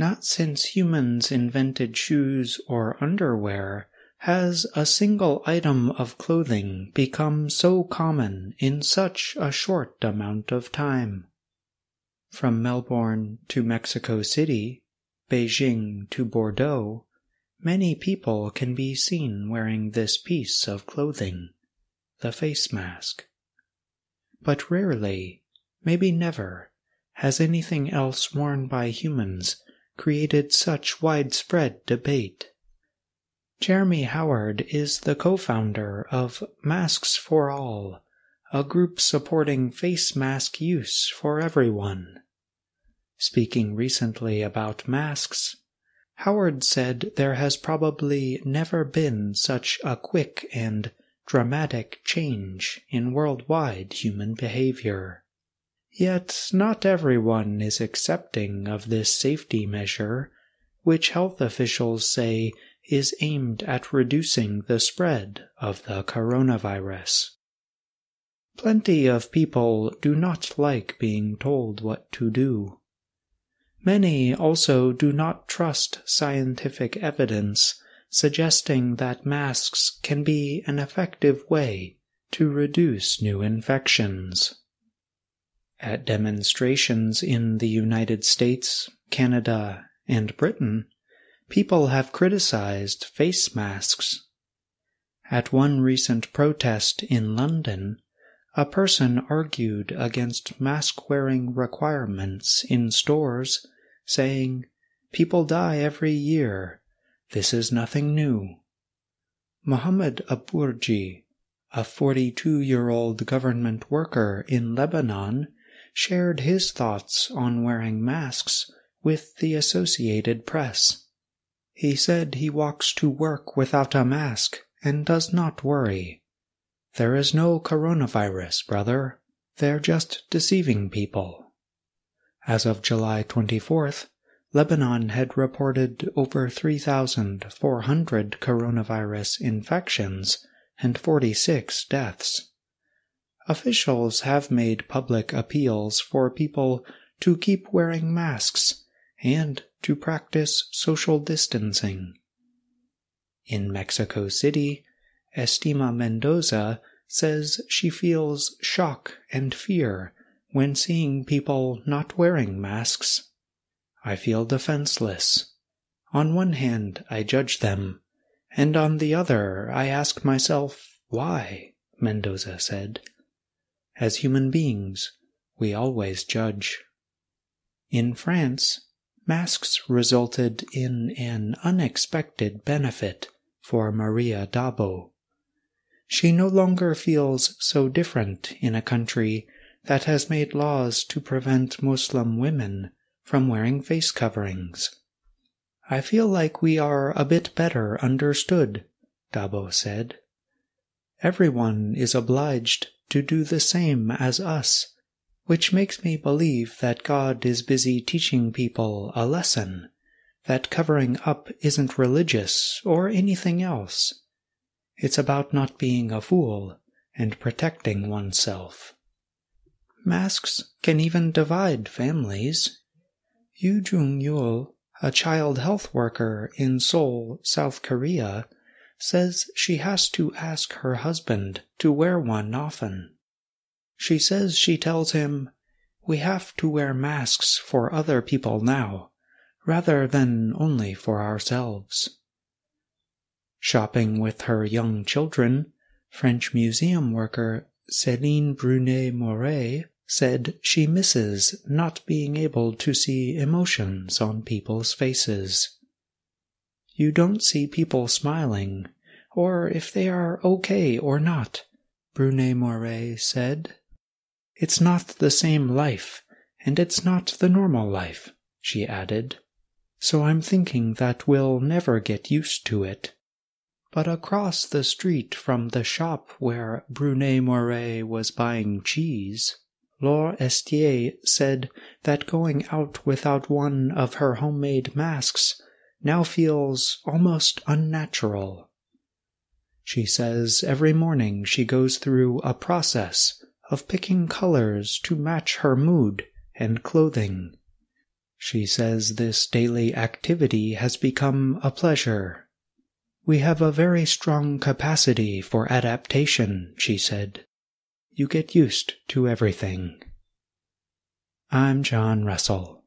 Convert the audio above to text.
Not since humans invented shoes or underwear has a single item of clothing become so common in such a short amount of time. From Melbourne to Mexico City, Beijing to Bordeaux, many people can be seen wearing this piece of clothing, the face mask. But rarely, maybe never, has anything else worn by humans created such widespread debate. Jeremy Howard is the co-founder of Masks for All, a group supporting face mask use for everyone. Speaking recently about masks, Howard said there has probably never been such a quick and dramatic change in worldwide human behavior. Yet not everyone is accepting of this safety measure, which health officials say is aimed at reducing the spread of the coronavirus. Plenty of people do not like being told what to do. Many also do not trust scientific evidence suggesting that masks can be an effective way to reduce new infections. At demonstrations in the United States, Canada, and Britain, people have criticized face masks. At one recent protest in London, a person argued against mask wearing requirements in stores, saying, People die every year. This is nothing new. Mohammed Aburji, a 42 year old government worker in Lebanon, shared his thoughts on wearing masks with the Associated Press. He said he walks to work without a mask and does not worry. There is no coronavirus, brother. They're just deceiving people. As of July 24th, Lebanon had reported over 3,400 coronavirus infections and 46 deaths. Officials have made public appeals for people to keep wearing masks and to practice social distancing. In Mexico City, Estima Mendoza says she feels shock and fear when seeing people not wearing masks. I feel defenseless. On one hand, I judge them, and on the other, I ask myself, why? Mendoza said. As human beings, we always judge. In France, masks resulted in an unexpected benefit for Maria Dabo. She no longer feels so different in a country that has made laws to prevent Muslim women from wearing face coverings. I feel like we are a bit better understood, Dabo said. Everyone is obliged to do the same as us which makes me believe that God is busy teaching people a lesson, that covering up isn't religious or anything else. It's about not being a fool and protecting oneself. Masks can even divide families. Yu Jung Yul, a child health worker in Seoul, South Korea, says she has to ask her husband to wear one often. She says she tells him, We have to wear masks for other people now, rather than only for ourselves. Shopping with her young children, French museum worker Céline Brunet Moret said she misses not being able to see emotions on people's faces. You don't see people smiling, or if they are okay or not, Brunet Moret said. It's not the same life, and it's not the normal life, she added. So I'm thinking that we'll never get used to it. But across the street from the shop where Brunet Moret was buying cheese, Laure Estier said that going out without one of her homemade masks now feels almost unnatural. She says every morning she goes through a process of picking colors to match her mood and clothing. She says this daily activity has become a pleasure. We have a very strong capacity for adaptation, she said. You get used to everything. I'm John Russell.